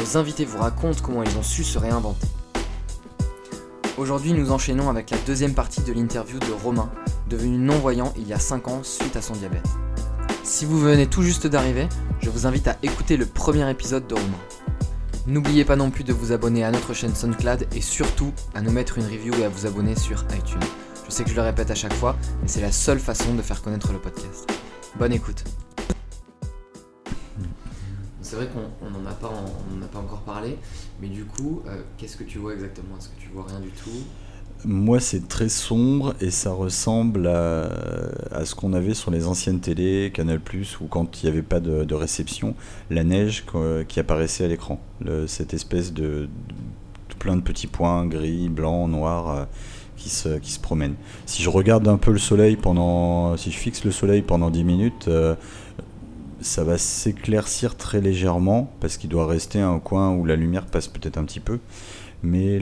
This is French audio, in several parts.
nos invités vous racontent comment ils ont su se réinventer. Aujourd'hui, nous enchaînons avec la deuxième partie de l'interview de Romain, devenu non-voyant il y a 5 ans suite à son diabète. Si vous venez tout juste d'arriver, je vous invite à écouter le premier épisode de Romain. N'oubliez pas non plus de vous abonner à notre chaîne SoundCloud et surtout à nous mettre une review et à vous abonner sur iTunes. Je sais que je le répète à chaque fois, mais c'est la seule façon de faire connaître le podcast. Bonne écoute. C'est vrai qu'on n'en a, pas on pas encore parlé, mais du coup, euh, qu'est-ce que tu vois exactement? Est-ce que tu vois rien du tout? Moi, c'est très sombre et ça ressemble à, ce qu'on avait sur les anciennes télés, Canal+, ou quand il n'y avait pas de, réception, la neige qui apparaissait à l'écran. Cette espèce de, plein de petits points gris, blancs, noirs euh, qui se, qui se promènent. Si je regarde un peu le soleil pendant, si je fixe le soleil pendant 10 minutes, euh, ça va s'éclaircir très légèrement parce qu'il doit rester un coin où la lumière passe peut-être un petit peu, mais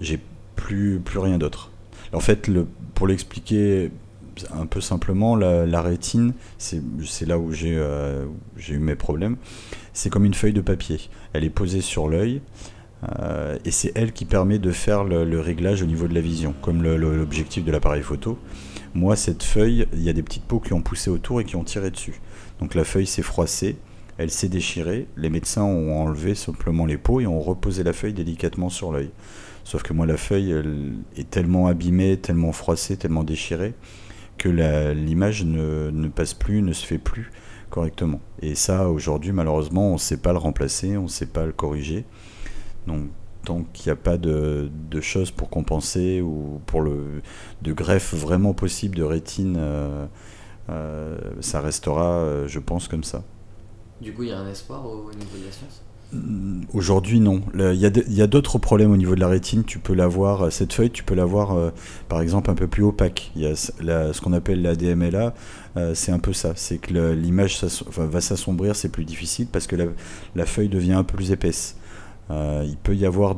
j'ai plus, plus rien d'autre. En fait, le, pour l'expliquer un peu simplement, la, rétine, c'est là où j'ai euh, j'ai eu mes problèmes, c'est comme une feuille de papier. Elle est posée sur l'œil. euh, et c'est elle qui permet de faire le, réglage au niveau de la vision, comme l'objectif de l'appareil photo. Moi, cette feuille, il y a des petites peaux qui ont poussé autour et qui ont tiré dessus. Donc la feuille s'est froissée, elle s'est déchirée, les médecins ont enlevé simplement les peaux et ont reposé la feuille délicatement sur l'œil. Sauf que moi, la feuille est tellement abîmée, tellement froissée, tellement déchirée, que l'image ne, passe plus, ne se fait plus correctement. Et ça, aujourd'hui, malheureusement, on ne sait pas le remplacer, on ne sait pas le corriger. Donc, tant n'y a pas de, choses pour compenser ou pour le de greffe vraiment possible de rétine, euh, ça restera, euh, je pense, comme ça. Du coup, il y a un espoir au niveau de la science? Mm, Aujourd'hui, non. Il y a d'autres problèmes au niveau de la rétine. Tu peux l'avoir, euh, cette feuille, tu peux l'avoir, euh, par exemple, un peu plus opaque. Il y a la- ce qu'on appelle la DMLA, euh, c'est un peu ça. C'est que l'image enfin, va s'assombrir, c'est plus difficile parce que la, la feuille devient un peu plus épaisse. Euh, il peut y avoir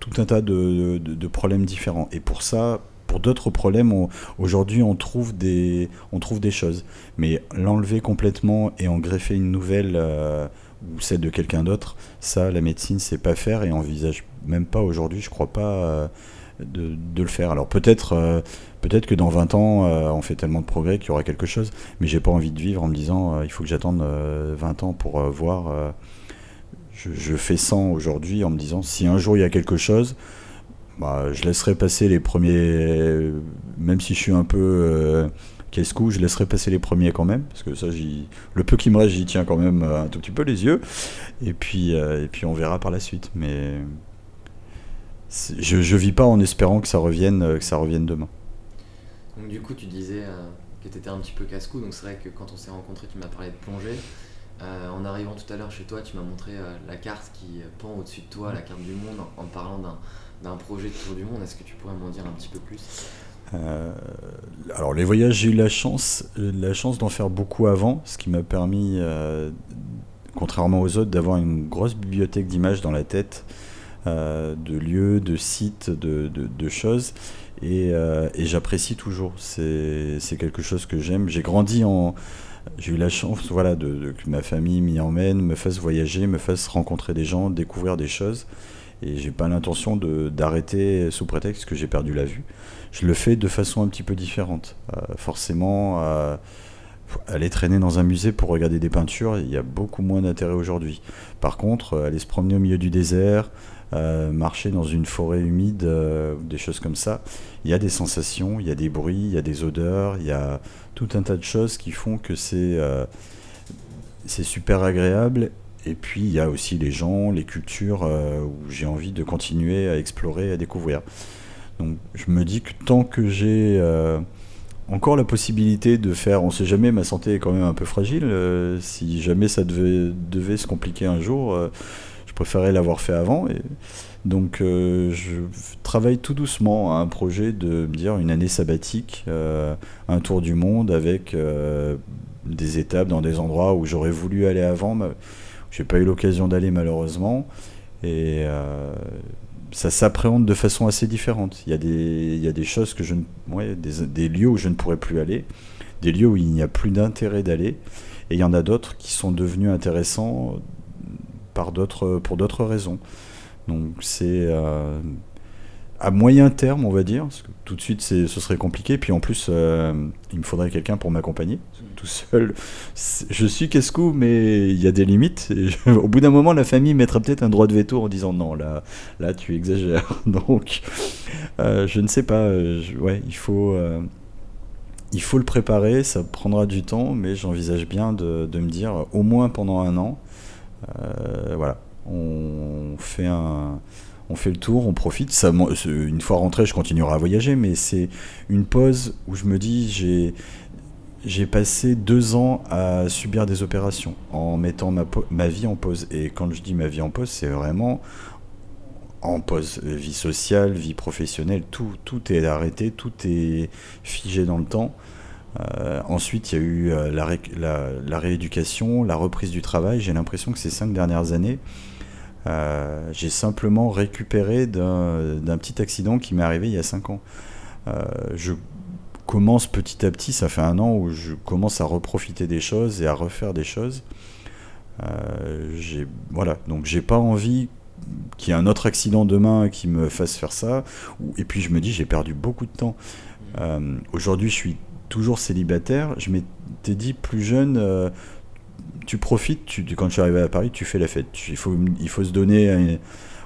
tout un tas de, de- de problèmes différents. Et pour ça, pour d'autres problèmes, aujourd'hui, on, trouve des- on trouve des choses. Mais l'enlever complètement et en greffer une nouvelle euh, ou celle de quelqu'un d'autre, ça, la médecine sait pas faire et envisage même pas aujourd'hui, je crois pas, euh, de, le faire. Alors peut-être euh, peut-être que dans 20 ans, on fait tellement de progrès qu'il y aura quelque chose, mais j'ai pas envie de vivre en me disant il faut que j'attende euh, 20 ans pour voir. je, je fais 100 aujourd'hui en me disant si un jour il y a quelque chose, bah, je laisserai passer les premiers, même si je suis un peu euh, casse-cou, je laisserai passer les premiers quand même, parce que ça, le peu qui me reste, j'y tiens quand même euh, un tout petit peu les yeux, et puis, euh, et puis on verra par la suite. Mais je, je vis pas en espérant que ça revienne, que ça revienne demain. Donc du coup, tu disais que tu étais un petit peu casse-cou, donc c'est vrai que quand on s'est rencontrés, tu m'as parlé de plongée. En arrivant tout à l'heure chez toi, tu m'as montré la carte qui pend au-dessus de toi, la carte du monde, en, en parlant d'un, projet de tour du monde. Est-ce que tu pourrais m'en dire un petit peu plus? Euh, alors les voyages, j'ai eu la chance, la chance d'en faire beaucoup avant, ce qui m'a permis, euh, contrairement aux autres, d'avoir une grosse bibliothèque d'images dans la tête, euh, de lieux, de sites, de, choses, et, j'apprécie toujours. C'est quelque chose que j'aime. J'ai grandi en, j'ai eu la chance, voilà, de- que ma famille m'y emmène, me fasse voyager, me fasse rencontrer des gens, découvrir des choses. Et j'ai pas l'intention d'arrêter sous prétexte que j'ai perdu la vue je le fais de façon un petit peu différente. Euh, forcément, euh, aller traîner dans un musée pour regarder des peintures, il y a beaucoup moins d'intérêt aujourd'hui. Par contre, euh, aller se promener au milieu du désert, marcher dans une forêt humide, des choses comme ça, il y a des sensations, il y a des bruits, il y a des odeurs, il y a tout un tas de choses qui font que c'est euh, c'est super agréable. Et puis il y a aussi les gens, les cultures euh, où j'ai envie de continuer à explorer, à découvrir. Donc je me dis que tant que j'ai euh, encore la possibilité de faire, on sait jamais, ma santé est quand même un peu fragile, euh, si jamais ça devait, se compliquer un jour, je préférais l'avoir fait avant. Donc je travaille tout doucement à un projet de me dire une année sabbatique, un tour du monde avec des étapes dans des endroits où j'aurais voulu aller avant. J'ai pas eu l'occasion d'aller malheureusement. Et ça s'appréhende de façon assez différente. Il y a des, il y a des choses que je ne, des, des, lieux où je ne pourrais plus aller, des lieux où il n'y a plus d'intérêt d'aller, et il y en a d'autres qui sont devenus intéressants par d'autres, pour d'autres raisons. Donc c'est euh, à moyen terme, on va dire, parce que tout de suite ce serait compliqué. Puis en plus, euh, il me faudrait quelqu'un pour m'accompagner. Seul, je suis casse-cou, mais il y a des limites. au bout d'un moment, la famille mettra peut-être un droit de veto en disant non, là, là tu exagères. Donc, euh, je ne sais pas. ouais, il faut, il faut le préparer. Ça prendra du temps, mais j'envisage bien de, de, me dire au moins pendant un an. voilà, on fait un on fait le tour, on profite. Ça, une fois rentré, je continuerai à voyager, mais c'est une pause où je me dis j'ai j'ai passé deux ans à subir des opérations en mettant ma, vie en pause. Et quand je dis ma vie en pause, c'est vraiment en pause. Vie sociale, vie professionnelle, tout, tout est arrêté, tout est figé dans le temps. Euh, ensuite, il y a eu euh, la, la, rééducation, la reprise du travail. J'ai l'impression que ces cinq dernières années, euh, j'ai simplement récupéré d'un petit accident qui m'est arrivé il y a 5 ans. Je commence petit à petit, ça fait un an où je commence à reprofiter des choses et à refaire des choses. Euh, voilà, donc j'ai pas envie qu'il y ait un autre accident demain qui me fasse faire ça. Et puis je me dis, j'ai perdu beaucoup de temps. Aujourd'hui, je suis toujours célibataire. Je m'étais dit plus jeune, tu profites, tu, quand je suis arrivé à Paris, tu fais la fête. Il faut, il faut se donner.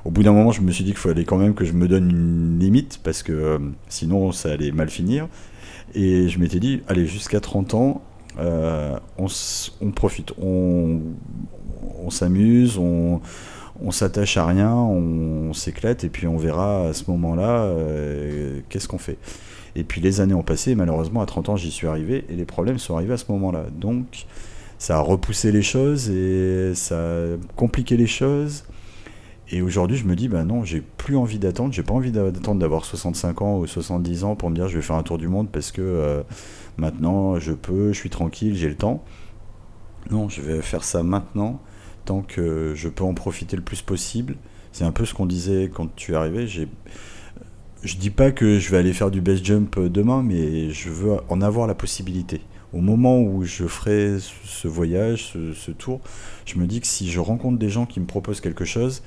Au bout d'un moment, je me suis dit qu'il fallait quand même que je me donne une limite parce que euh, sinon ça allait mal finir. Et je m'étais dit, allez, jusqu'à 30 ans, euh, on, profite, on, s'amuse, on, on s'attache à rien, on, s'éclate et puis on verra à ce moment-là euh, qu'est-ce qu'on fait. Et puis les années ont passé, et malheureusement à 30 ans j'y suis arrivé et les problèmes sont arrivés à ce moment-là. Donc ça a repoussé les choses et ça a compliqué les choses. Et aujourd'hui, je me dis, bah non, j'ai plus envie d'attendre, j'ai pas envie d'attendre d'avoir 65 ans ou 70 ans pour me dire je vais faire un tour du monde parce que euh, maintenant je peux, je suis tranquille, j'ai le temps. Non, je vais faire ça maintenant, tant que je peux en profiter le plus possible. C'est un peu ce qu'on disait quand tu es arrivé. Je dis pas que je vais aller faire du base jump demain, mais je veux en avoir la possibilité au moment où je ferai ce voyage, ce, tour, je me dis que si je rencontre des gens qui me proposent quelque chose,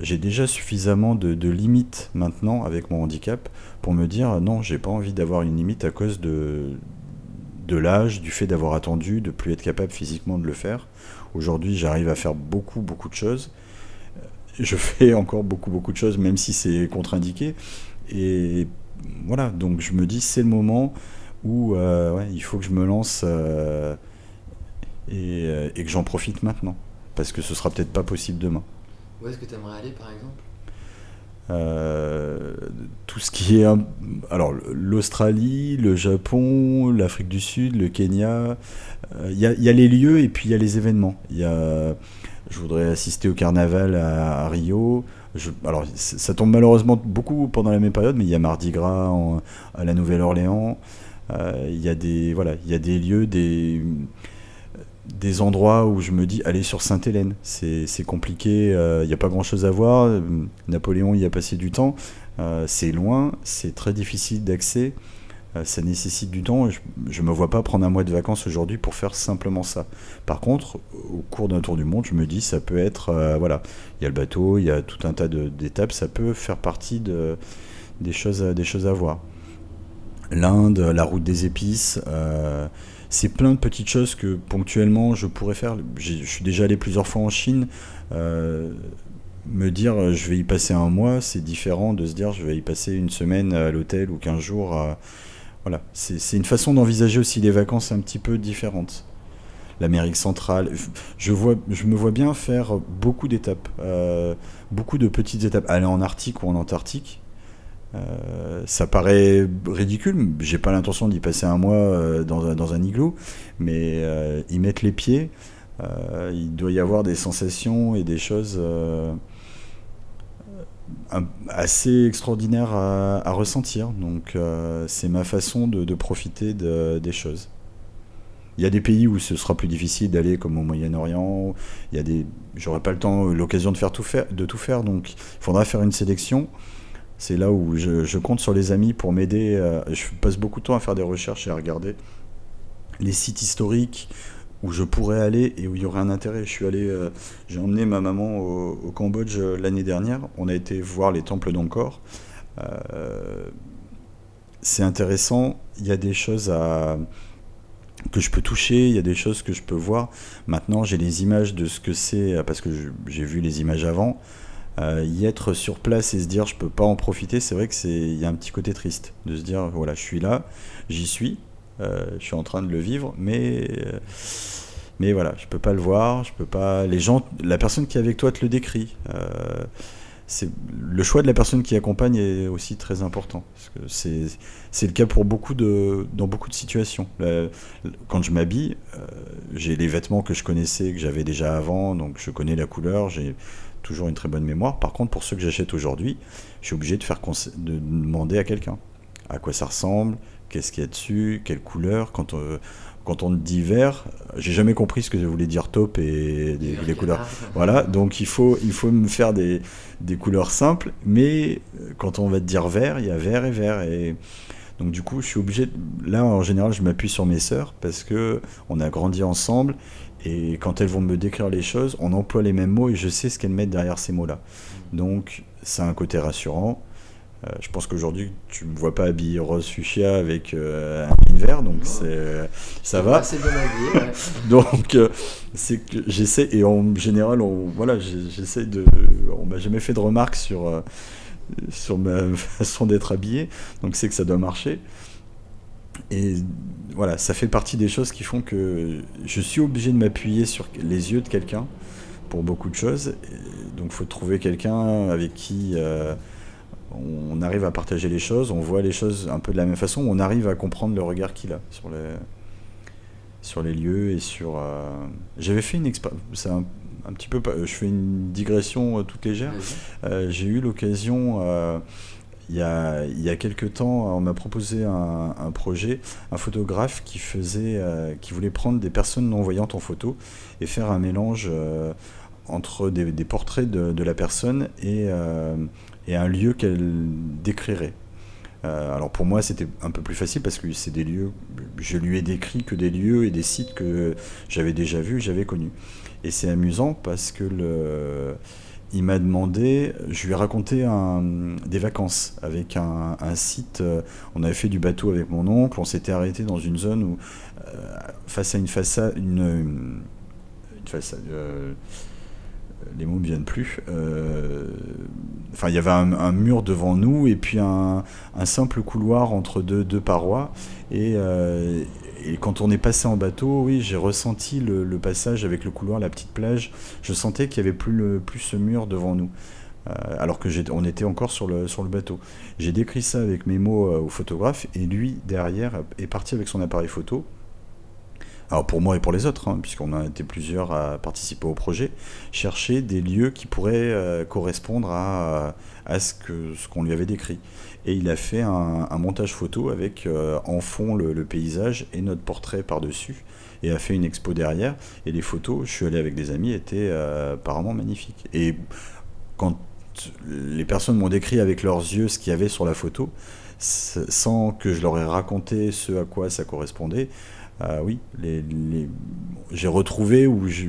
j'ai déjà suffisamment de, limites maintenant avec mon handicap pour me dire non, j'ai pas envie d'avoir une limite à cause de, de l'âge, du fait d'avoir attendu, de plus être capable physiquement de le faire. Aujourd'hui, j'arrive à faire beaucoup, beaucoup de choses. Je fais encore beaucoup, beaucoup de choses, même si c'est contre-indiqué. Et voilà, donc je me dis, c'est le moment où euh, il faut que je me lance euh, euh, et, que j'en profite maintenant. Parce que ce sera peut-être pas possible demain. Où est-ce que tu aimerais aller par exemple? Tout ce qui est alors l'Australie, le Japon, l'Afrique du Sud, le Kenya, il y, a les lieux et puis il y a les événements. Y a, je voudrais assister au carnaval à, Rio. Alors ça tombe malheureusement beaucoup pendant la même période, mais il y a Mardi Gras à la Nouvelle-Orléans. Euh, il y a des voilà, il y a des lieux, des des endroits où je me dis aller sur Sainte-Hélène. C'est compliqué, euh, il n'y a pas grand-chose à voir. Napoléon y a passé du temps. Euh, c'est loin, c'est très difficile d'accès. ça nécessite du temps. Je ne me vois pas prendre un mois de vacances aujourd'hui pour faire simplement ça. Par contre, au cours d'un tour du monde, je me dis ça peut être voilà, il y a le bateau, il y a tout un tas d'étapes. Ça peut faire partie des choses à voir l'Inde, la route des épices. Euh, c'est plein de petites choses que ponctuellement je pourrais faire. Je suis déjà allé plusieurs fois en Chine. Euh, me dire euh, je vais y passer un mois, c'est différent de se dire je vais y passer une semaine à l'hôtel ou 15 jours. voilà, c'est une façon d'envisager aussi les vacances un petit peu différente. L'Amérique centrale, je, vois, je me vois bien faire beaucoup d'étapes, beaucoup de petites étapes. Aller en Arctique ou en Antarctique, euh, ça paraît ridicule, j'ai pas l'intention d'y passer un mois euh, dans, un, igloo, mais euh, y mettre les pieds, euh, il doit y avoir des sensations et des choses assez extraordinaires à, ressentir. Donc c'est ma façon de, profiter de- des choses. Il y a des pays où ce sera plus difficile d'aller, comme au Moyen-Orient. Il y a des, j'aurai pas le temps, l'occasion de faire tout faire, de tout faire. Donc il faudra faire une sélection. C'est là où je, compte sur les amis pour m'aider. euh, je passe beaucoup de temps à faire des recherches et à regarder les sites historiques où je pourrais aller et où il y aurait un intérêt. Je suis allé, euh, j'ai emmené ma maman au, Cambodge euh, l'année dernière. On a été voir les temples d'Angkor. C'est intéressant. Il y a des choses que je peux toucher, il y a des choses que je peux voir. Maintenant, j'ai les images de ce que c'est parce que j'ai vu les images avant. Euh, y être sur place et se dire je peux pas en profiter, c'est vrai que c'est il y a un petit côté triste de se dire voilà je suis là, j'y suis, euh, je suis en train de le vivre, mais euh, mais voilà je peux pas le voir, je peux pas les gens, la personne qui est avec toi te le décrit. C'est le choix de la personne qui accompagne est aussi très important c'est le cas pour beaucoup de dans beaucoup de situations. Quand je m'habille, j'ai les vêtements que je connaissais que j'avais déjà avant, donc je connais la couleur, j'ai toujours une très bonne mémoire. Par contre, pour ceux que j'achète aujourd'hui, je suis obligé de faire de demander à quelqu'un à quoi ça ressemble, qu'est-ce qu'il y a dessus, quelle couleur. Quand on, quand on dit vert, j'ai jamais compris ce que voulait dire taupe et des, des couleurs. Voilà, donc il faut, il faut me faire des, des couleurs simples, mais euh, quand on va te dire vert, il y a vert et vert. Et donc du coup, je suis obligé. de- Là, en général, je m'appuie sur mes sœurs parce que on a grandi ensemble et quand elles vont me décrire les choses, on emploie les mêmes mots et je sais ce qu'elles mettent derrière ces mots-là. Donc, ça a un côté rassurant. Euh, je pense qu'aujourd'hui, tu me vois pas habillé rose fuchsia avec euh, un vert, donc c'est ça va. C'est bien habillé, ouais. Donc, euh, c'est que j'essaie, et en général, on, voilà, j'essaie de. On m'a jamais fait de remarques sur, euh, sur ma façon d'être habillé, donc c'est que ça doit marcher. Et voilà, ça fait partie des choses qui font que je suis obligé de m'appuyer sur les yeux de quelqu'un pour beaucoup de choses. Et donc, il faut trouver quelqu'un avec qui. euh, on arrive à partager les choses, on voit les choses un peu de la même façon, on arrive à comprendre le regard qu'il a sur les, sur les lieux et sur. euh, J'avais fait une expérience. C'est un, un petit peu. Je fais une digression euh, toute légère. J'ai eu l'occasion. Il y, a, quelques temps, on m'a proposé un, projet, un photographe qui faisait, euh, qui voulait prendre des personnes non voyantes en photo et faire un mélange euh, entre des, portraits de, la personne et, euh, et un lieu qu'elle décrirait. Alors pour moi c'était un peu plus facile parce que c'est des lieux, je lui ai décrit que des lieux et des sites que j'avais déjà vus, j'avais connus. Et c'est amusant parce que le, il m'a demandé, je lui ai raconté des vacances avec un, site, euh, on avait fait du bateau avec mon oncle, on s'était arrêté dans une zone où euh, face à une façade, une, façade, euh, les mots ne viennent plus. Enfin, il y avait un, un mur devant nous et puis un, simple couloir entre deux, deux parois. Et, et quand on est passé en bateau, oui, j'ai ressenti le, passage avec le couloir, la petite plage. Je sentais qu'il n'y avait plus, le, plus ce mur devant nous. Euh, alors que on était encore sur le, sur le bateau. J'ai décrit ça avec mes mots euh, au photographe et lui, derrière, est parti avec son appareil photo. Alors pour moi et pour les autres, hein, puisqu'on a été plusieurs à participer au projet, chercher des lieux qui pourraient euh, correspondre à, à ce que ce qu'on lui avait décrit. Et il a fait un, montage photo avec euh, en fond le, paysage et notre portrait par-dessus, et a fait une expo derrière. Et les photos, je suis allé avec des amis, étaient euh, apparemment magnifiques. Et quand les personnes m'ont décrit avec leurs yeux ce qu'il y avait sur la photo, sans que je leur ai raconté ce à quoi ça correspondait, ah oui, les, j'ai retrouvé je,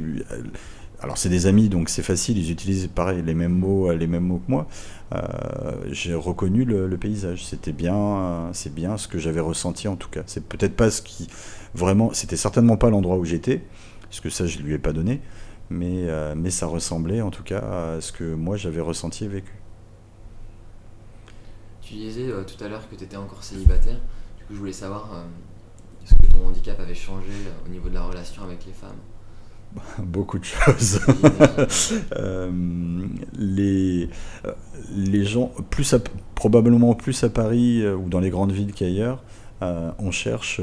alors c'est des amis donc c'est facile, ils utilisent pareil les mêmes mots, les mêmes mots que moi. Euh, j'ai reconnu le, paysage, c'était bien, euh, c'est bien ce que j'avais ressenti en tout cas. C'est peut-être pas ce qui vraiment, c'était certainement pas l'endroit où j'étais, parce que ça je lui ai pas donné, mais euh, mais ça ressemblait en tout cas à ce que moi j'avais ressenti et vécu. Tu disais euh, tout à l'heure que tu étais encore célibataire. Du coup, je voulais savoir euh, est-ce que ton handicap avait changé euh, au niveau de la relation avec les femmes? Beaucoup de choses. Euh, les, euh, les gens, plus à- probablement plus à Paris euh, ou dans les grandes villes qu'ailleurs, euh, on cherche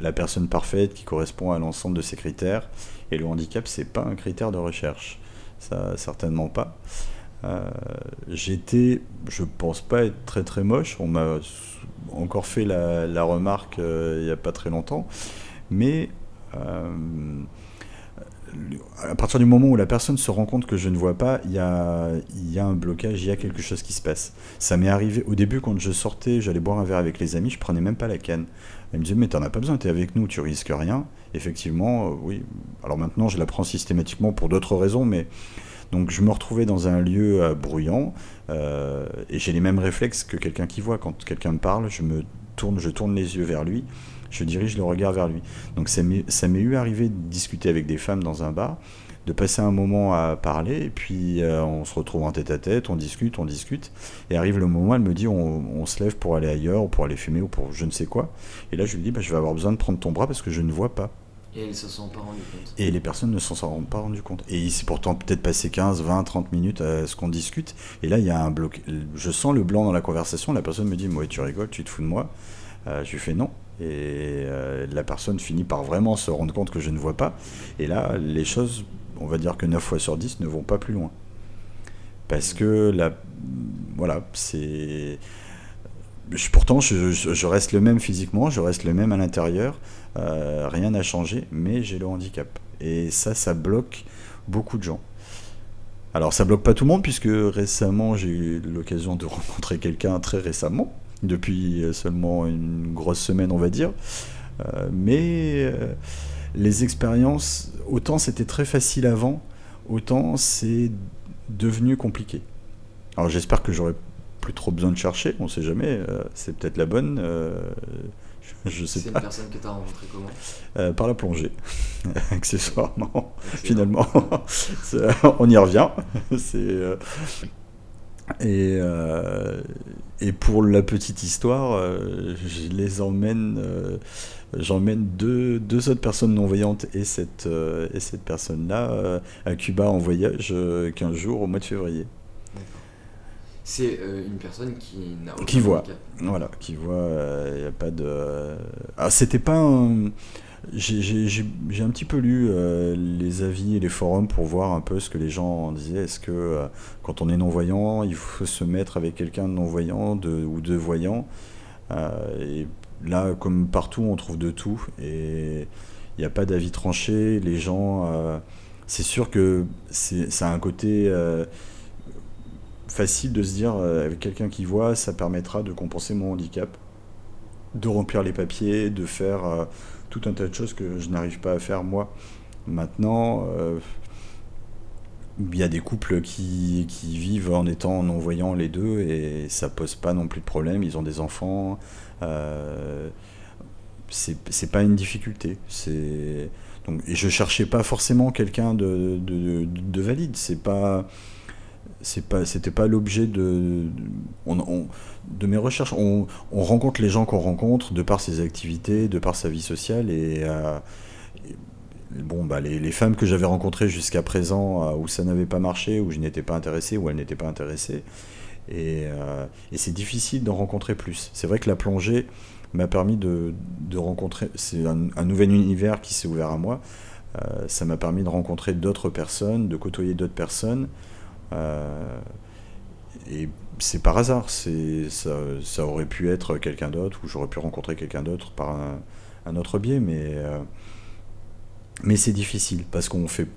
la personne parfaite qui correspond à l'ensemble de ces critères. Et le handicap, c'est pas un critère de recherche. Ça, certainement pas. J'étais, je pense pas être très très moche. On m'a encore fait la, remarque euh, il n'y a pas très longtemps. Mais à partir du moment où la personne se rend compte que je ne vois pas, il y a, un blocage, il y a quelque chose qui se passe. Ça m'est arrivé au début quand je sortais, j'allais boire un verre avec les amis, je prenais même pas la canne. Elle me disait, mais t'en as pas besoin, t'es avec nous, tu risques rien. Effectivement, euh, oui. Alors maintenant, je la prends systématiquement pour d'autres raisons, mais. Donc je me retrouvais dans un lieu euh, bruyant euh, et j'ai les mêmes réflexes que quelqu'un qui voit. Quand quelqu'un me parle, je me tourne, je tourne les yeux vers lui je dirige le regard vers lui. Donc ça m'est eu arrivé de discuter avec des femmes dans un bar, de passer un moment à parler, et puis euh, on se retrouve en tête à tête, on discute, on discute, et arrive le moment, elle me dit on, se lève pour aller ailleurs, ou pour aller fumer, ou pour je ne sais quoi. Et là je lui dis bah, je vais avoir besoin de prendre ton bras parce que je ne vois pas. Et elles ne se sont pas rendues compte. Et les personnes ne s'en sont pas rendues compte. Et il s'est pourtant peut-être passé 15, 20, 30 minutes à ce qu'on discute. Et là, il y a un bloc. Je sens le blanc dans la conversation. La personne me dit Moi, tu rigoles, tu te fous de moi. Euh, je lui fais non. Et euh, la personne finit par vraiment se rendre compte que je ne vois pas. Et là, les choses, on va dire que 9 fois sur 10 ne vont pas plus loin. Parce que là, voilà, c'est. Pourtant, je, reste le même physiquement, je reste le même à l'intérieur, euh, rien n'a changé, mais j'ai le handicap. Et ça, ça bloque beaucoup de gens. Alors, ça bloque pas tout le monde, puisque récemment, j'ai eu l'occasion de rencontrer quelqu'un très récemment, depuis seulement une grosse semaine, on va dire. Euh, mais euh, les expériences, autant c'était très facile avant, autant c'est devenu compliqué. Alors j'espère que j'aurai plus trop besoin de chercher, on sait jamais, euh, c'est peut-être la bonne. je, sais pas. C'est une personne que tu as rencontrée comment? Par la plongée, accessoirement, finalement. on y revient. c'est et, euh, et pour la petite histoire, euh, je les emmène, euh, j'emmène deux, deux, autres personnes non-voyantes et cette, et cette personne-là à Cuba en voyage 15 jours au mois de février. C'est une personne qui n'a Qui voit, voilà, qui voit, il n'y a pas de... Ah, c'était pas un j'ai un petit peu lu euh, les avis et les forums pour voir un peu ce que les gens disaient. Est-ce que euh, quand on est non-voyant, il faut se mettre avec quelqu'un de non-voyant ou de voyant euh, Et là, comme partout, on trouve de tout. Et il n'y a pas d'avis tranché. Les gens. c'est sûr que ça a un côté facile de se dire avec quelqu'un qui voit, ça permettra de compenser mon handicap, de remplir les papiers, de faire tout un tas de choses que je n'arrive pas à faire moi. Maintenant, euh, il y a des couples qui, qui, vivent en étant non-voyants les deux et ça pose pas non plus de problème. Ils ont des enfants. Euh, c'est pas une difficulté. C'est donc et je cherchais pas forcément quelqu'un de, de, de, valide. C'est pas c'est pas c'était pas l'objet de de mes recherches. On, on rencontre les gens qu'on rencontre de par ses activités de par sa vie sociale et, euh, bon bah les, femmes que j'avais rencontrées jusqu'à présent euh, où ça n'avait pas marché où je n'étais pas intéressé où elles n'étaient pas intéressées. Et, euh, et c'est difficile d'en rencontrer plus. C'est vrai que la plongée m'a permis de, de rencontrer c'est un, un, nouvel univers qui s'est ouvert à moi. Ça m'a permis de rencontrer d'autres personnes de côtoyer d'autres personnes. Et c'est par hasard, ça, aurait pu être quelqu'un d'autre, ou j'aurais pu rencontrer quelqu'un d'autre par un, autre biais, mais, euh, mais c'est difficile, parce qu'on fait,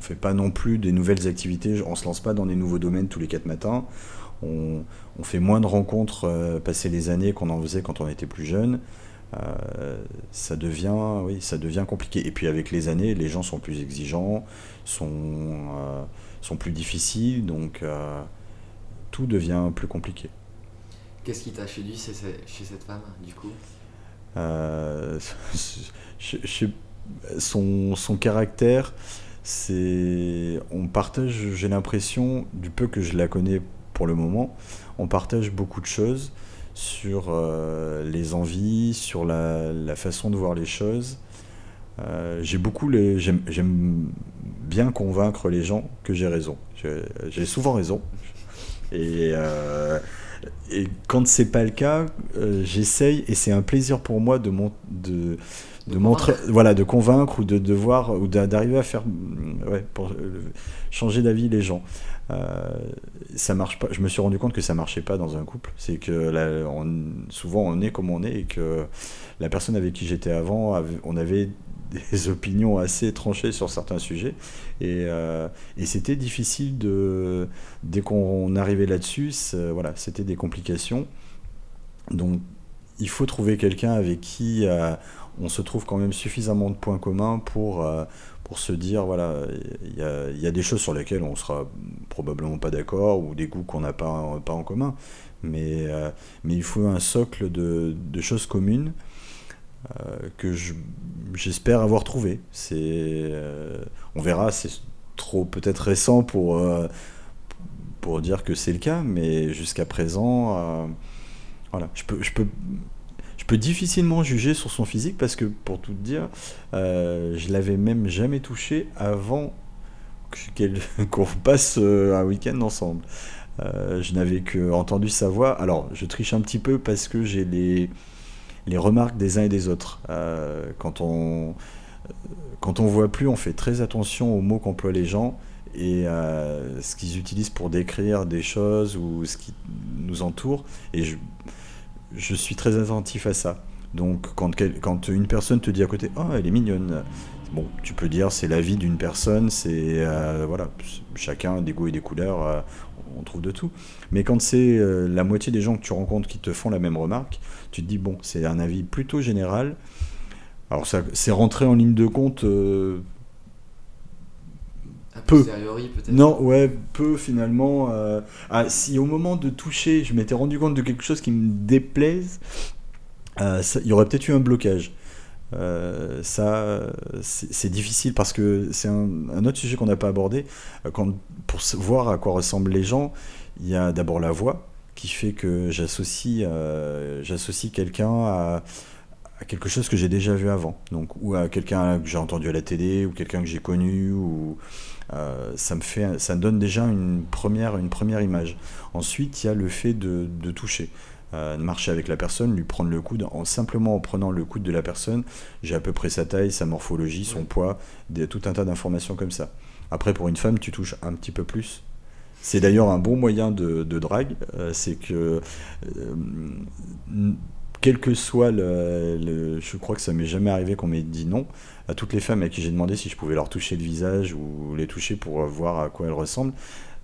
fait pas non plus des nouvelles activités, on se lance pas dans des nouveaux domaines tous les quatre matins, on, fait moins de rencontres euh, passer les années qu'on en faisait quand on était plus jeune. ça devient, oui, ça devient compliqué. Et puis avec les années, les gens sont plus exigeants, sont sont plus difficiles, donc euh, tout devient plus compliqué. Qu'est-ce qui t'a séduit chez, chez cette femme, du coup? Euh, son, son, caractère, c'est. On partage, j'ai l'impression, du peu que je la connais pour le moment, on partage beaucoup de choses sur euh, les envies, sur la, la, façon de voir les choses. Euh, j'ai beaucoup les, j'aime bien convaincre les gens que j'ai raison. J'ai souvent raison. Et euh, et quand c'est pas le cas, euh, j'essaye et c'est un plaisir pour moi de, mon, de, de, montrer, voilà, de convaincre ou de, de voir ou d'arriver à faire, ouais, pour euh, changer d'avis les gens. Euh, ça marche pas. Je me suis rendu compte que ça marchait pas dans un couple. C'est que là, on, souvent on est comme on est et que la personne avec qui j'étais avant, on avait des opinions assez tranchées sur certains sujets. Et, euh, c'était difficile. Dès qu'on arrivait là-dessus, voilà, c'était des complications. Donc il faut trouver quelqu'un avec qui euh, on se trouve quand même suffisamment de points communs pour, euh, pour se dire voilà, il y a, des choses sur lesquelles on sera probablement pas d'accord ou des goûts qu'on n'a pas, pas en commun. Mais, euh, mais il faut un socle de, choses communes euh, que j'espère avoir trouvé. C'est, euh, on verra, c'est trop peut-être récent pour, euh, pour dire que c'est le cas, mais jusqu'à présent, voilà, je peux, je peux je peux difficilement juger sur son physique parce que, pour tout dire, euh, je l'avais même jamais touché avant qu'on passe un week-end ensemble. Euh, je n'avais que entendu sa voix. Alors, je triche un petit peu parce que j'ai les, les remarques des uns et des autres. Euh, quand on quand voit plus, on fait très attention aux mots qu'emploient les gens et euh, ce qu'ils utilisent pour décrire des choses ou ce qui nous entoure. Et je, suis très attentif à ça. Donc quand, une personne te dit à côté, oh elle est mignonne, tu peux dire c'est la vie d'une personne, c'est euh, voilà, chacun a des goûts et des couleurs, euh, on trouve de tout. Mais quand c'est euh, la moitié des gens que tu rencontres qui te font la même remarque, tu te dis bon, c'est un avis plutôt général. Alors ça, c'est rentré en ligne de compte. Euh, peu. Non, ouais, peu finalement. Euh, ah, si au moment de toucher, je m'étais rendu compte de quelque chose qui me déplaise, euh, il y aurait peut-être eu un blocage. Euh, ça, c'est difficile parce que c'est un, autre sujet qu'on n'a pas abordé. Quand, pour voir à quoi ressemblent les gens, il y a d'abord la voix qui fait que j'associe euh, j'associe quelqu'un à, quelque chose que j'ai déjà vu avant. Donc, ou à quelqu'un que j'ai entendu à la télé, ou quelqu'un que j'ai connu, euh, ça me fait, ça me donne déjà une première, une première image. Ensuite, il y a le fait de toucher. Euh, de marcher avec la personne, lui prendre le coude, en simplement en prenant le coude de la personne, j'ai à peu près sa taille, sa morphologie, son poids, des, tout un tas d'informations comme ça. Après, pour une femme, tu touches un petit peu plus. C'est d'ailleurs un bon moyen de, de drague, euh, c'est que euh, quel que soit le, le, je crois que ça m'est jamais arrivé qu'on m'ait dit non à toutes les femmes à qui j'ai demandé si je pouvais leur toucher le visage ou les toucher pour voir à quoi elles ressemblent,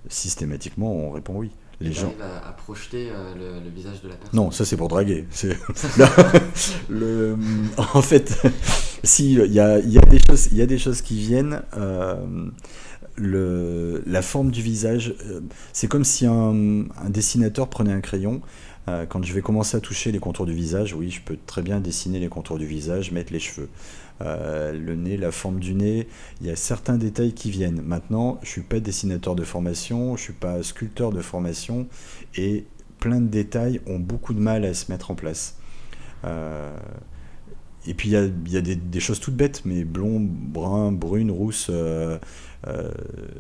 systématiquement on répond oui les gens à, à projeter euh, le, le, visage de la personne. Non, ça c'est pour draguer. le, en fait, si il y a, y a, des choses, il y a des choses qui viennent. Euh, le, la forme du visage, euh, c'est comme si un, un, dessinateur prenait un crayon. Quand je vais commencer à toucher les contours du visage, oui, je peux très bien dessiner les contours du visage, mettre les cheveux. Euh, le nez, la forme du nez, il y a certains détails qui viennent. Maintenant, je suis pas dessinateur de formation, je suis pas sculpteur de formation, et plein de détails ont beaucoup de mal à se mettre en place. Euh, et puis il y a, y a des, des, choses toutes bêtes, mais blond, brun, brune, rousse. Euh, euh,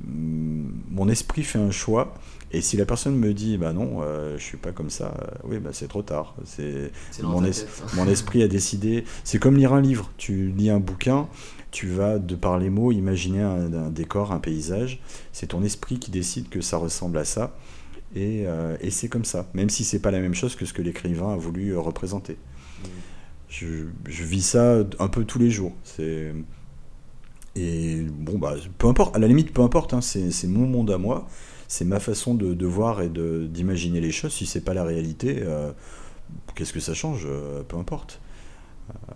mon esprit fait un choix. Et si la personne me dit, bah non, euh, je suis pas comme ça, oui, bah c'est trop tard. C'est mon, es tête, hein. mon esprit a décidé. C'est comme lire un livre. Tu lis un bouquin, tu vas de par les mots imaginer un, un décor, un paysage. C'est ton esprit qui décide que ça ressemble à ça. Et, et c'est comme ça, même si c'est pas la même chose que ce que l'écrivain a voulu représenter. Je, vis ça un peu tous les jours. C'est et bon bah peu importe, à la limite peu importe, hein, c'est mon monde à moi c'est ma façon de, voir et d'imaginer les choses. Si c'est pas la réalité, euh, qu'est-ce que ça change? Euh, Peu importe. Euh,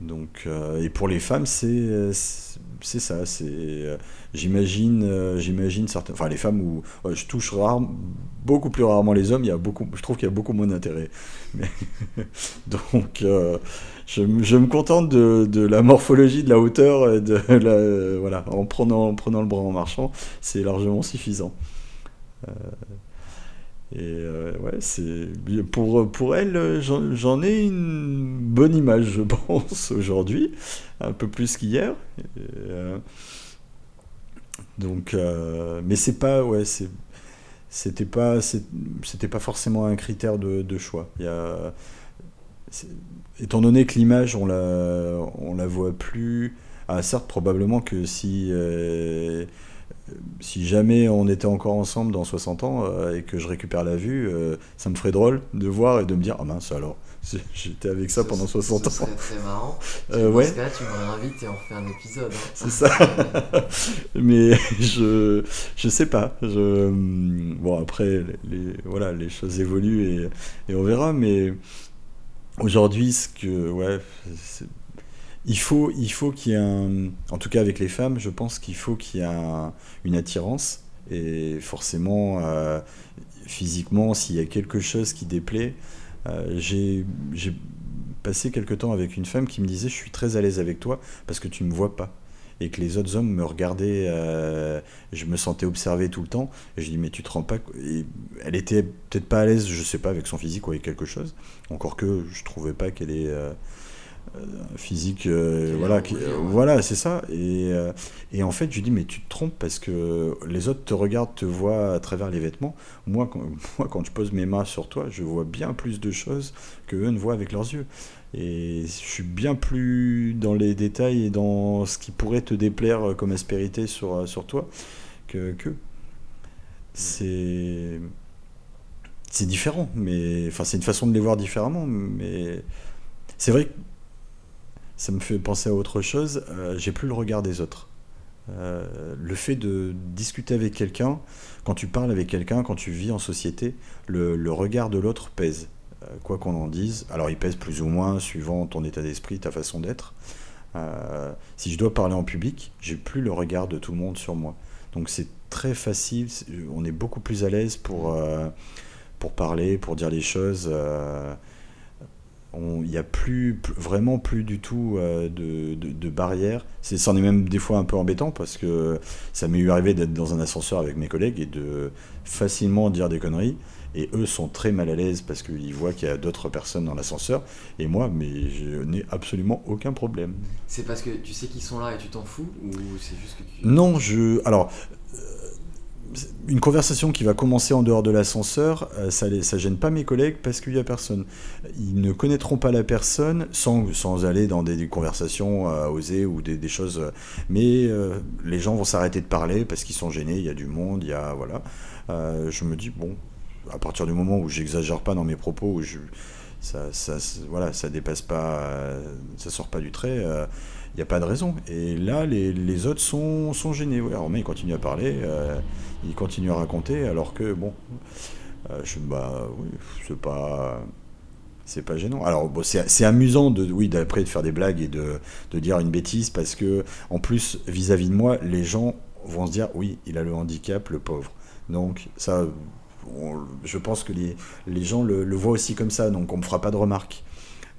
donc, et pour les femmes, c'est c'est ça. C'est j'imagine j'imagine certaines, enfin les femmes où je touche rare, beaucoup plus rarement les hommes. Il y a beaucoup, je trouve qu'il y a beaucoup moins d'intérêt. donc je, je, me contente de, la morphologie, de la hauteur, de la, voilà, en prenant, en prenant le bras en marchant, c'est largement suffisant. Euh, et euh, ouais, c'est pour, pour elle, j'en ai une bonne image, je pense, aujourd'hui, un peu plus qu'hier. Euh, donc, euh, mais c'est pas, ouais, c'était pas c'était pas forcément un critère de, choix. Étant donné que l'image on la voit plus. Ah, certes, probablement que si euh, jamais on était encore ensemble dans 60 ans euh, et que je récupère la vue, ça me ferait drôle de voir et de me dire ah mince alors j'étais avec ça pendant 60 ans. Ce serait très marrant. Euh, ouais. Cas tu me réinvites et on fait un épisode. Hein. C'est ça. Mais je je sais pas. Je bon après les, voilà les choses évoluent et, et on verra. Mais aujourd'hui ce que ouais il faut, il faut qu'il y ait un. En tout cas, avec les femmes, je pense qu'il faut qu'il y ait une attirance. Et forcément, euh, physiquement, s'il y a quelque chose qui déplaît, j'ai passé quelque temps avec une femme qui me disait Je suis très à l'aise avec toi parce que tu ne me vois pas. Et que les autres hommes me regardaient, euh, je me sentais observé tout le temps. Et je dis Mais tu te rends pas. Et elle était peut-être pas à l'aise, je sais pas, avec son physique ou avec quelque chose. Encore que je trouvais pas qu'elle est euh, physique euh, voilà voilà c'est ça. Et, euh, et, en fait je lui dis mais tu te trompes parce que les autres te regardent te voient à travers les vêtements. Moi quand, moi quand je pose mes mains sur toi je vois bien plus de choses que eux ne voient avec leurs yeux. Et je suis bien plus dans les détails et dans ce qui pourrait te déplaire comme aspérité sur, sur toi que, que. c'est c'est différent mais enfin c'est une façon de les voir différemment mais c'est vrai que ça me fait penser à autre chose. Euh, j'ai plus le regard des autres. Euh, le fait de discuter avec quelqu'un, quand tu parles avec quelqu'un, quand tu vis en société, le, regard de l'autre pèse. Euh, quoi qu'on en dise, alors il pèse plus ou moins suivant ton état d'esprit, ta façon d'être. si je dois parler en public, j'ai plus le regard de tout le monde sur moi. Donc c'est très facile, on est beaucoup plus à l'aise pour, pour parler, pour dire les choses il n'y a plus, vraiment plus du tout euh, de, de, barrières. C'en est, est, même des fois un peu embêtant parce que ça m'est eu arrivé d'être dans un ascenseur avec mes collègues et de facilement dire des conneries. Et eux sont très mal à l'aise parce qu'ils voient qu'il y a d'autres personnes dans l'ascenseur. Et moi, mais je n'ai absolument aucun problème. C'est parce que tu sais qu'ils sont là et tu t'en fous Ou c'est juste que tu... Non, je... Alors, une conversation qui va commencer en dehors de l'ascenseur, euh, ça, ça gêne pas mes collègues parce qu'il y a personne. Ils ne connaîtront pas la personne sans, aller dans des, conversations à oser ou des, choses. Mais euh, les gens vont s'arrêter de parler parce qu'ils sont gênés. Il y a du monde, il y a voilà. Euh, je me dis bon, à partir du moment où j'exagère pas dans mes propos, ça, ça, voilà, ça dépasse pas, ça sort pas du trait il n'y a pas de raison. Et là, les, les autres sont, sont gênés. Ouais, alors, mais ils continuent à parler, euh, ils continuent à raconter, alors que, bon, euh, je, bah, oui, c'est pas. C'est pas gênant. Alors, bon, c'est amusant de, oui, d'après de faire des blagues et de, de, dire une bêtise parce que, en plus, vis-à-vis de moi, les gens vont se dire, oui, il a le handicap, le pauvre. Donc, ça, je pense que les, les gens le, le, voient aussi comme ça, donc on me fera pas de remarques.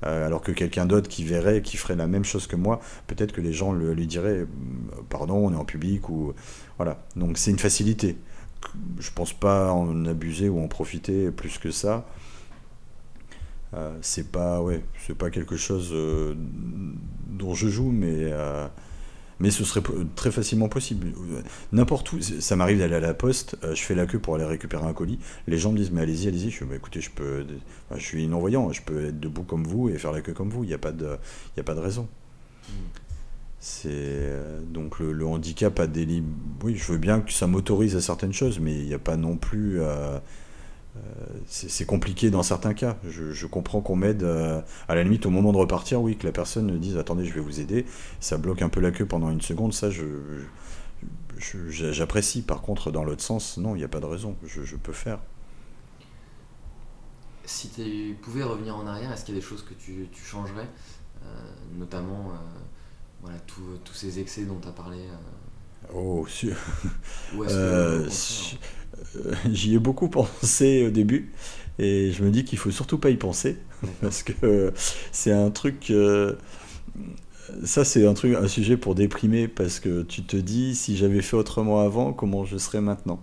Euh, alors que quelqu'un d'autre qui verrait, qui ferait la même chose que moi, peut-être que les gens le, lui diraient euh, pardon, on est en public ou voilà. Donc c'est une facilité. Je pense pas en abuser ou en profiter plus que ça. Euh, c'est pas ouais, c'est pas quelque chose dont je joue, mais mais ce serait très facilement possible. N'importe où, ça m'arrive d'aller à la poste, euh, je fais la queue pour aller récupérer un colis, les gens me disent mais allez-y, allez-y, je suis bah, écoutez, je peux, je suis non-voyant, je peux être debout comme vous et faire la queue comme vous, il n'y a, pas de, il a pas de raison. C'est euh, donc le, handicap a des Oui, je veux bien que ça m'autorise à certaines choses, mais il n'y a pas non plus. Euh, c'est compliqué dans certains cas. Je, comprends qu'on m'aide euh, à la limite au moment de repartir, oui, que la personne me dise attendez, je vais vous aider. Ça bloque un peu la queue pendant une seconde, ça je, j'apprécie. Par contre, dans l'autre sens, non, il n'y a pas de raison. Je, peux faire. Si tu pouvais revenir en arrière, est-ce qu'il y a des choses que tu, changerais euh, Notamment voilà, tous ces excès dont tu as parlé Oh, sûr. Euh, j'y ai beaucoup pensé au début et je me dis qu'il faut surtout pas y penser parce que c'est un truc. Euh, ça, c'est un truc, un sujet pour déprimer parce que tu te dis si j'avais fait autrement avant, comment je serais maintenant?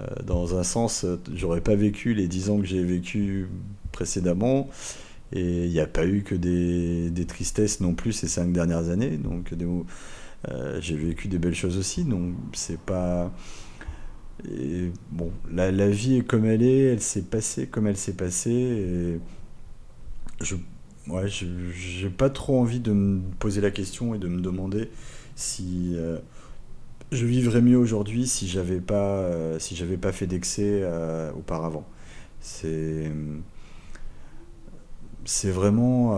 Euh, dans un sens, j'aurais pas vécu les 10 ans que j'ai vécu précédemment et il n'y a pas eu que des, des, tristesses non plus ces cinq dernières années. Donc, j'ai vécu des belles choses aussi. Donc, c'est pas et bon, la, vie est comme elle est, elle s'est passée comme elle s'est passée. Je ouais, pas trop envie de me poser la question et de me demander si euh, je vivrais mieux aujourd'hui si j'avais pas, euh, si j'avais pas fait d'excès euh, auparavant. C'est, c'est vraiment,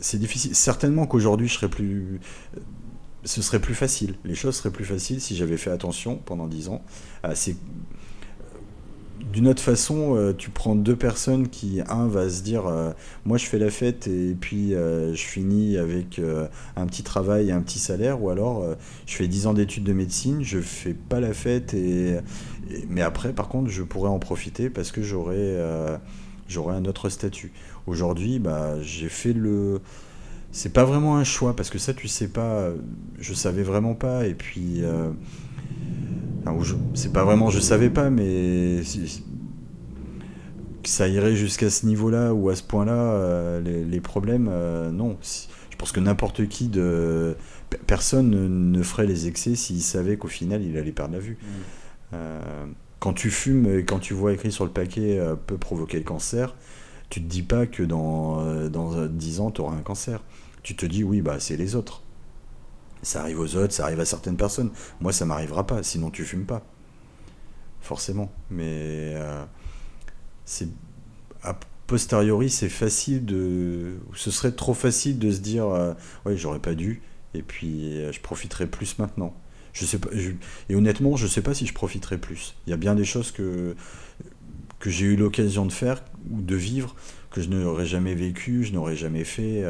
c'est difficile. Certainement qu'aujourd'hui je serais plus, ce serait plus facile. Les choses seraient plus faciles si j'avais fait attention pendant dix ans. c'est d'une autre façon, euh, tu prends deux personnes qui, un va se dire, euh, moi je fais la fête et puis euh, je finis avec un petit travail et un petit salaire, ou alors je fais 10 ans d'études de médecine, je fais pas la fête, et, mais après par contre je pourrais en profiter parce que j'aurais j'aurais un autre statut. Aujourd'hui, bah, j'ai fait le... C'est pas vraiment un choix parce que ça tu sais pas, je savais vraiment pas, et puis c'est pas vraiment je savais pas, mais que ça irait jusqu'à ce niveau-là ou à ce point-là, euh, les, problèmes, euh, non. Je pense que n'importe qui de personne ne, ferait les excès s'il savait qu'au final il allait perdre la vue. Mm. Euh, quand tu fumes et quand tu vois écrit sur le paquet peut provoquer le cancer, tu te dis pas que dans, dans 10 ans tu auras un cancer. Tu te dis oui bah c'est les autres. Ça arrive aux autres, ça arrive à certaines personnes. Moi, ça m'arrivera pas, sinon tu fumes pas. Forcément. Mais euh, c'est a posteriori, c'est facile de. Ce serait trop facile de se dire euh, Ouais, j'aurais pas dû, et puis euh, je profiterai plus maintenant. Je sais pas, et honnêtement, je sais pas si je profiterai plus. Il y a bien des choses que, que j'ai eu l'occasion de faire ou de vivre que je n'aurais jamais vécu, je n'aurais jamais fait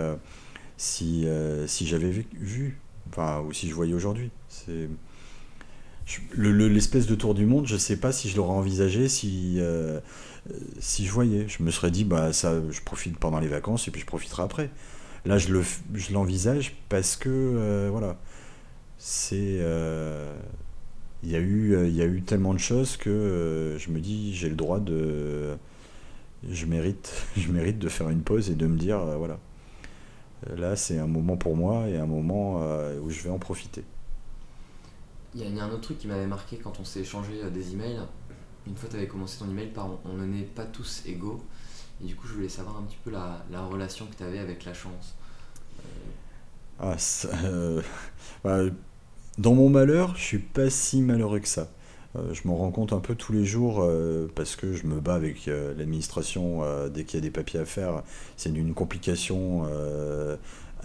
si, si j'avais vu. Enfin, ou si je voyais aujourd'hui. C'est l'espèce de tour du monde, je sais pas si je l'aurais envisagé si euh, si je voyais. Je me serais dit bah ça, je profite pendant les vacances et puis je profiterai après. Là, je le je l'envisage parce que euh, voilà, c'est euh, il y a eu il y a eu tellement de choses que je me dis j'ai le droit de je mérite je mérite de faire une pause et de me dire voilà Là, c'est un moment pour moi et un moment euh, où je vais en profiter. Il y, a un autre truc qui m'avait marqué quand on s'est échangé euh, des emails. Une fois, tu avais commencé ton email par on n'est pas tous égaux. Et du coup, je voulais savoir un petit peu la, relation que tu avais avec la chance. Ah, bah, dans mon malheur, je suis pas si malheureux que ça. Euh, je m'en rends compte un peu tous les jours euh, parce que je me bats avec euh, l'administration dès qu'il y a des papiers à faire. C'est une complication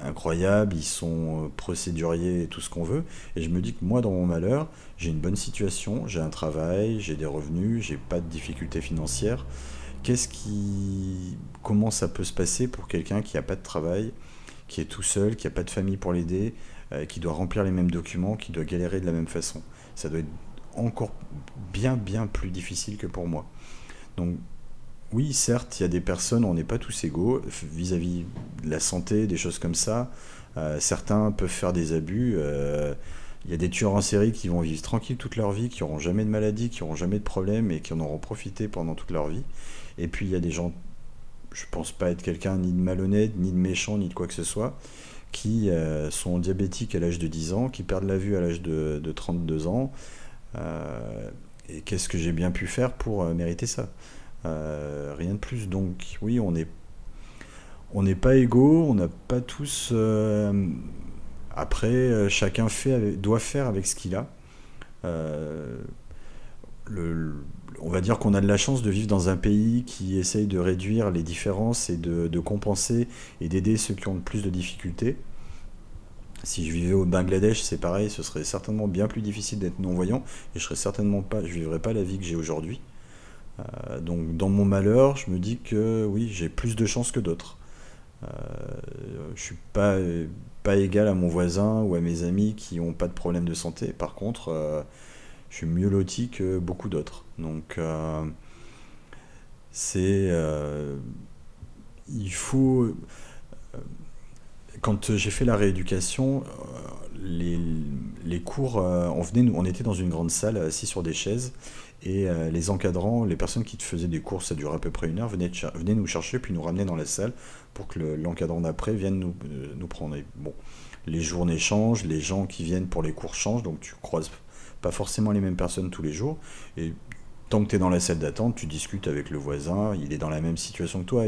incroyable, ils sont procéduriers et tout ce qu'on veut. Et je me dis que moi, dans mon malheur, j'ai une bonne situation, j'ai un travail, j'ai des revenus, j'ai pas de difficultés financières. Qu'est-ce qui, comment ça peut se passer pour quelqu'un qui n'a pas de travail, qui est tout seul, qui n'a pas de famille pour l'aider, qui doit remplir les mêmes documents, qui doit galérer de la même façon? Ça doit être encore bien, bien plus difficile que pour moi. Donc, oui, certes, il y a des personnes, on n'est pas tous égaux vis-à-vis de la santé, des choses comme ça. Euh, certains peuvent faire des abus. Euh, il y a des tueurs en série qui vont vivre tranquilles toute leur vie, qui n'auront jamais de maladie, qui n'auront jamais de problème et qui en auront profité pendant toute leur vie. Et puis il y a des gens, je pense pas être quelqu'un ni de malhonnête, ni de méchant, ni de quoi que ce soit, qui euh, sont diabétiques à l'âge de 10 ans, qui perdent la vue à l'âge de, de 32 ans, et qu'est-ce que j'ai bien pu faire pour euh, mériter ça? Euh, Rien de plus. Donc oui, on on n'est pas égaux, on n'a pas tous. après, chacun fait doit faire avec ce qu'il a. On va dire qu'on a de la chance de vivre dans un pays qui essaye de réduire les différences et de compenser et d'aider ceux qui ont le plus de difficultés. Si je vivais au Bangladesh, c'est pareil, ce serait certainement bien plus difficile d'être non-voyant et je serais certainement pas, je vivrais pas la vie que j'ai aujourd'hui. Euh, donc dans mon malheur, je me dis que oui, j'ai plus de chance que d'autres. Euh, je suis pas pas égal à mon voisin ou à mes amis qui n'ont pas de problème de santé. Par contre, euh, je suis mieux loti que beaucoup d'autres. Donc euh, c'est il faut quand j'ai fait la rééducation, euh, les, cours, euh, on, venait, on était dans une grande salle assis sur des chaises et euh, les encadrants, les personnes qui te faisaient des cours, ça durait à peu près une heure, venaient, venaient nous chercher puis nous ramener dans la salle pour que l'encadrant d'après vienne nous, prendre. bon, les journées changent, les gens qui viennent pour les cours changent, donc tu croises pas forcément les mêmes personnes tous les jours. Et tant que tu es dans la salle d'attente, tu discutes avec le voisin, il est dans la même situation que toi,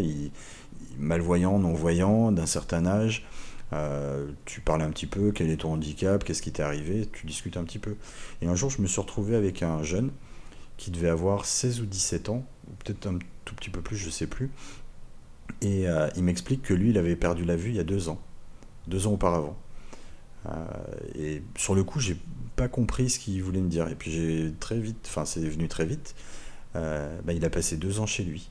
malvoyant, non-voyant, d'un certain âge. Euh, tu parles un petit peu, quel est ton handicap, qu'est-ce qui t'est arrivé, tu discutes un petit peu. Et un jour, je me suis retrouvé avec un jeune qui devait avoir 16 ou 17 ans, peut-être un tout petit peu plus, je sais plus. Et euh, il m'explique que lui, il avait perdu la vue il y a deux ans, deux ans auparavant. Euh, et sur le coup, j'ai pas compris ce qu'il voulait me dire. Et puis j'ai très vite, enfin c'est venu très vite, bah, il a passé deux ans chez lui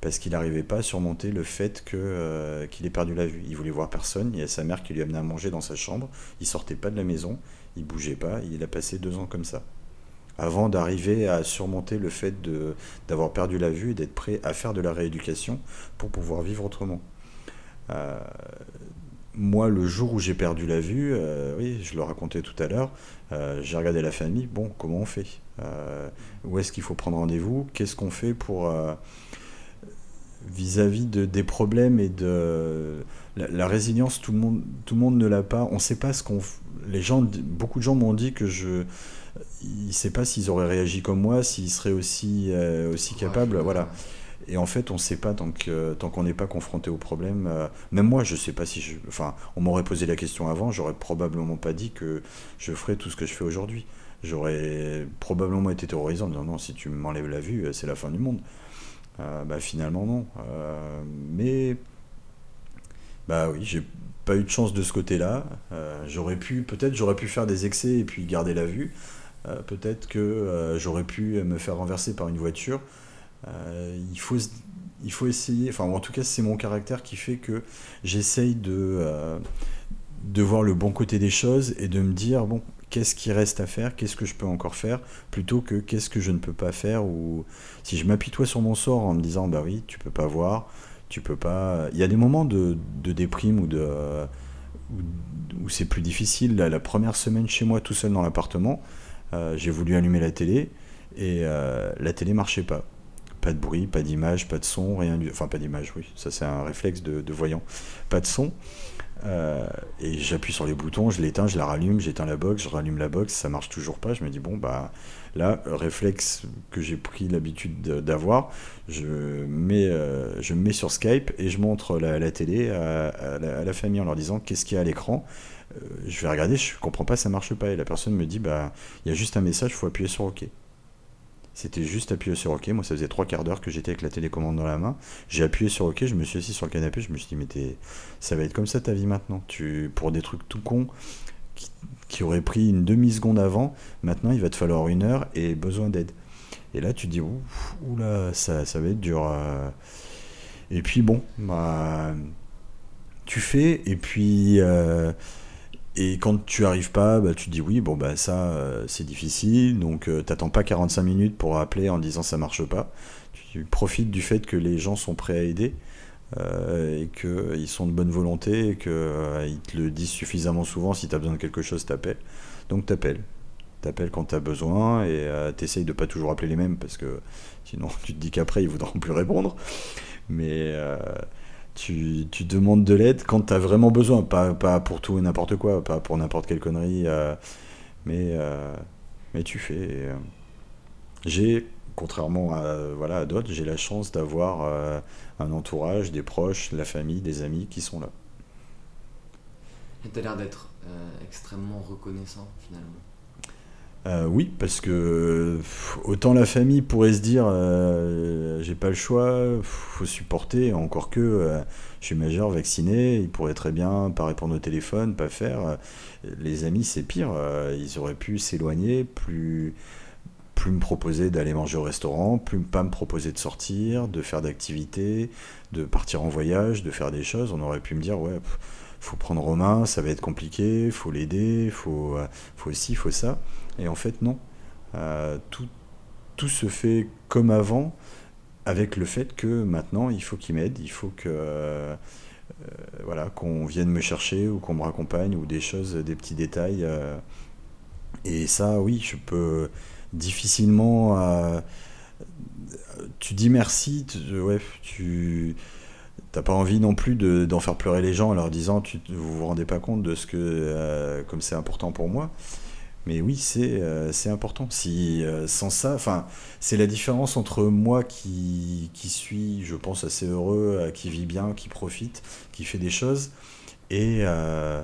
parce qu'il n'arrivait pas à surmonter le fait euh, qu'il ait perdu la vue. Il voulait voir personne, il y a sa mère qui lui amenait à manger dans sa chambre, il sortait pas de la maison, il bougeait pas, il a passé deux ans comme ça. Avant d'arriver à surmonter le fait d'avoir perdu la vue et d'être prêt à faire de la rééducation pour pouvoir vivre autrement. Euh, moi, le jour où j'ai perdu la vue, euh, oui, je le racontais tout à l'heure, j'ai regardé la famille, bon, comment on fait? Où est-ce qu'il faut prendre rendez-vous? Qu'est-ce qu'on fait pour vis-à-vis de, des problèmes et de la, résilience, tout le monde, tout le monde ne l'a pas. On ne sait pas ce qu'on. Les gens, beaucoup de gens m'ont dit que je, ils ne savent pas s'ils auraient réagi comme moi, s'ils seraient aussi, euh, aussi capables. voilà. Et en fait, on ne sait pas tant qu'on tant qu'on n'est pas confronté au problème. Euh, même moi, je ne sais pas si je. Enfin, on m'aurait posé la question avant, j'aurais probablement pas dit que je ferais tout ce que je fais aujourd'hui. J'aurais probablement été terrorisant en disant non, si tu m'enlèves la vue, c'est la fin du monde. Euh, bah, finalement non. Euh, mais bah oui, j'ai pas eu de chance de ce côté-là. Euh, j'aurais pu, peut-être j'aurais pu faire des excès et puis garder la vue. peut-être que j'aurais pu me faire renverser par une voiture. il faut essayer, enfin en tout cas c'est mon caractère qui fait que j'essaye de, de voir le bon côté des choses et de me dire bon qu'est-ce qui reste à faire, qu'est-ce que je peux encore faire, plutôt que qu'est-ce que je ne peux pas faire. Ou si je m'appuie toi sur mon sort en me disant bah oui, tu peux pas voir, tu peux pas. Il y a des moments de, déprime ou de où, c'est plus difficile. la première semaine chez moi tout seul dans l'appartement, euh, j'ai voulu allumer la télé et euh, la télé marchait pas. Pas de bruit, pas d'image, pas de son, rien du. Enfin, pas d'image, oui, ça c'est un réflexe de, de voyant. Pas de son. Euh, et j'appuie sur les boutons, je l'éteins, je la rallume, j'éteins la box, je rallume la box, ça marche toujours pas. Je me dis, bon, bah là, réflexe que j'ai pris l'habitude d'avoir, je, euh, je me mets sur Skype et je montre la, télé à, la, famille en leur disant qu'est-ce qu'il y a à l'écran? Euh, je vais regarder, je comprends pas, ça marche pas. Et la personne me dit, bah il y a juste un message, faut appuyer sur OK. C'était juste appuyer sur OK. Moi, ça faisait trois quarts d'heure que j'étais avec la télécommande dans la main. J'ai appuyé sur OK, je me suis assis sur le canapé, je me suis dit, mais ça va être comme ça ta vie maintenant. Tu, pour des trucs tout cons qui, auraient pris une demi-seconde avant, maintenant il va te falloir une heure et besoin d'aide. Et là, tu te dis, oula, ça, ça va être dur. Euh. Et puis bon, bah, tu fais, et puis. Euh, et quand tu arrives pas, bah, tu te dis oui, bon bah ça euh, c'est difficile, donc euh, t'attends pas 45 minutes pour appeler en disant ça marche pas. Tu profites du fait que les gens sont prêts à aider euh, et qu'ils sont de bonne volonté et qu'ils te le disent suffisamment souvent si tu as besoin de quelque chose, t'appelles. Donc t'appelles. T'appelles quand t'as besoin et t'essayes de pas toujours appeler les mêmes parce que sinon tu te dis qu'après ils voudront plus répondre. Mais tu, tu, demandes de l'aide quand tu as vraiment besoin, pas, pas pour tout et n'importe quoi, pas pour n'importe quelle connerie, euh, mais, euh, mais tu fais. Euh, j'ai, contrairement à, voilà, à d'autres, j'ai la chance d'avoir un entourage, des proches, la famille, des amis qui sont là. Et tu as l'air d'être extrêmement reconnaissant finalement. Euh, oui, parce que autant la famille pourrait se dire euh, j'ai pas le choix, faut supporter, encore que euh, je suis majeur, vacciné, il pourrait très bien pas répondre au téléphone, pas faire. Les amis, c'est pire, ils auraient pu s'éloigner, plus, plus me proposer d'aller manger au restaurant, plus pas me proposer de sortir, de faire d'activités, de partir en voyage, de faire des choses. On aurait pu me dire ouais, faut prendre Romain, ça va être compliqué, faut l'aider, faut, faut ci, faut ça. Et en fait, non. Euh, tout, tout se fait comme avant, avec le fait que maintenant, il faut qu'il m'aide, il faut que. Euh, voilà, qu'on vienne me chercher ou qu'on me raccompagne ou des choses, des petits détails. Euh. et ça, oui, je peux difficilement. tu dis merci, tu, ouais, tu t'as pas envie non plus d'en faire pleurer les gens en leur disant tu vous vous rendez pas compte de ce que comme c'est important pour moi Mais oui, c'est euh, important. Si, euh, sans ça, enfin, c'est la différence entre moi qui, qui suis, je pense, assez heureux, euh, qui vit bien, qui profite, qui fait des choses, et euh,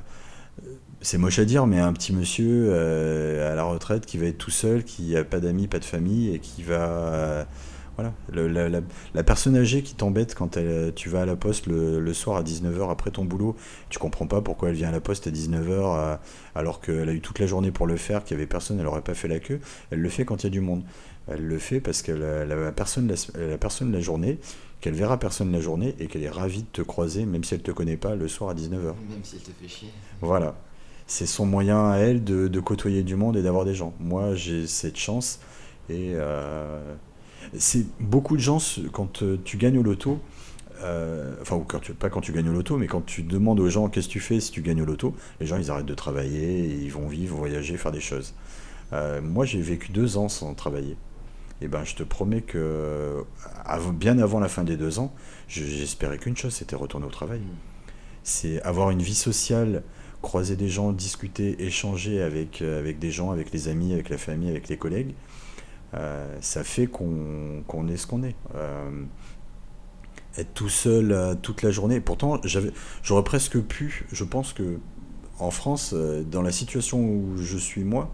c'est moche à dire, mais un petit monsieur à la retraite qui va être tout seul, qui a pas d'amis, pas de famille, et qui va. Euh, voilà, Le- la, la- la personne âgée qui t'embête quand elle- tu vas à la poste le, le soir à 19h après ton boulot, tu comprends pas pourquoi elle vient à la poste à 19h alors qu'elle a eu toute la journée pour le faire, qu'il y avait personne, elle aurait pas fait la queue. Elle le fait quand il y a du monde. Elle le fait parce qu'elle a la personne la, la personne la journée, qu'elle verra personne la journée et qu'elle est ravie de te croiser, même si elle te connaît pas, le soir à 19h. Même s'il te fait chier. Voilà. C'est son moyen à elle de, de côtoyer du monde et d'avoir des gens. Moi, j'ai cette chance. Et euh, c'est beaucoup de gens, quand euh, tu gagnes au loto, euh, enfin, ou quand tu, pas quand tu gagnes au loto, mais quand tu demandes aux gens qu'est-ce que tu fais si tu gagnes au loto, les gens ils arrêtent de travailler, ils vont vivre, voyager, faire des choses. Euh, moi, j'ai vécu deux ans sans travailler. Et ben, je te promets que bien avant la fin des deux ans, je- j'espérais qu'une chose, c'était retourner au travail. C'est avoir une vie sociale, croiser des gens, discuter, échanger avec, avec des gens, avec les amis, avec la famille, avec les collègues. Euh, ça fait qu'on est ce qu'on est. Euh, être tout seul euh, toute la journée. Pourtant, j'aurais presque pu, je pense que en France, euh, dans la situation où je suis moi,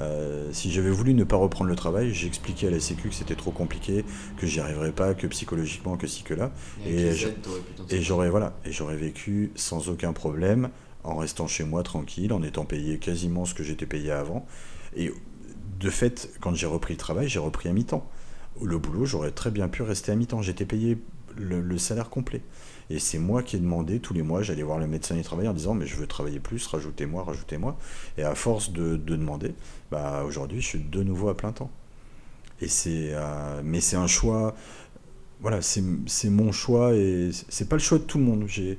euh, si j'avais voulu ne pas reprendre le travail, j'expliquais à la Sécu que c'était trop compliqué, que j'y arriverais pas, que psychologiquement, que si, que là. Et Et j'aurais voilà, et j'aurais vécu sans aucun problème, en restant chez moi tranquille, en étant payé quasiment ce que j'étais payé avant. Et de fait, quand j'ai repris le travail, j'ai repris à mi-temps. Le boulot, j'aurais très bien pu rester à mi-temps. J'étais payé le, salaire complet. Et c'est moi qui ai demandé tous les mois, j'allais voir le médecin du travail en disant mais je veux travailler plus, rajoutez-moi, rajoutez-moi. Et à force de, de demander, bah aujourd'hui je suis de nouveau à plein temps. Et c'est, euh, mais c'est un choix voilà, c'est mon choix et c'est pas le choix de tout le monde. Euh,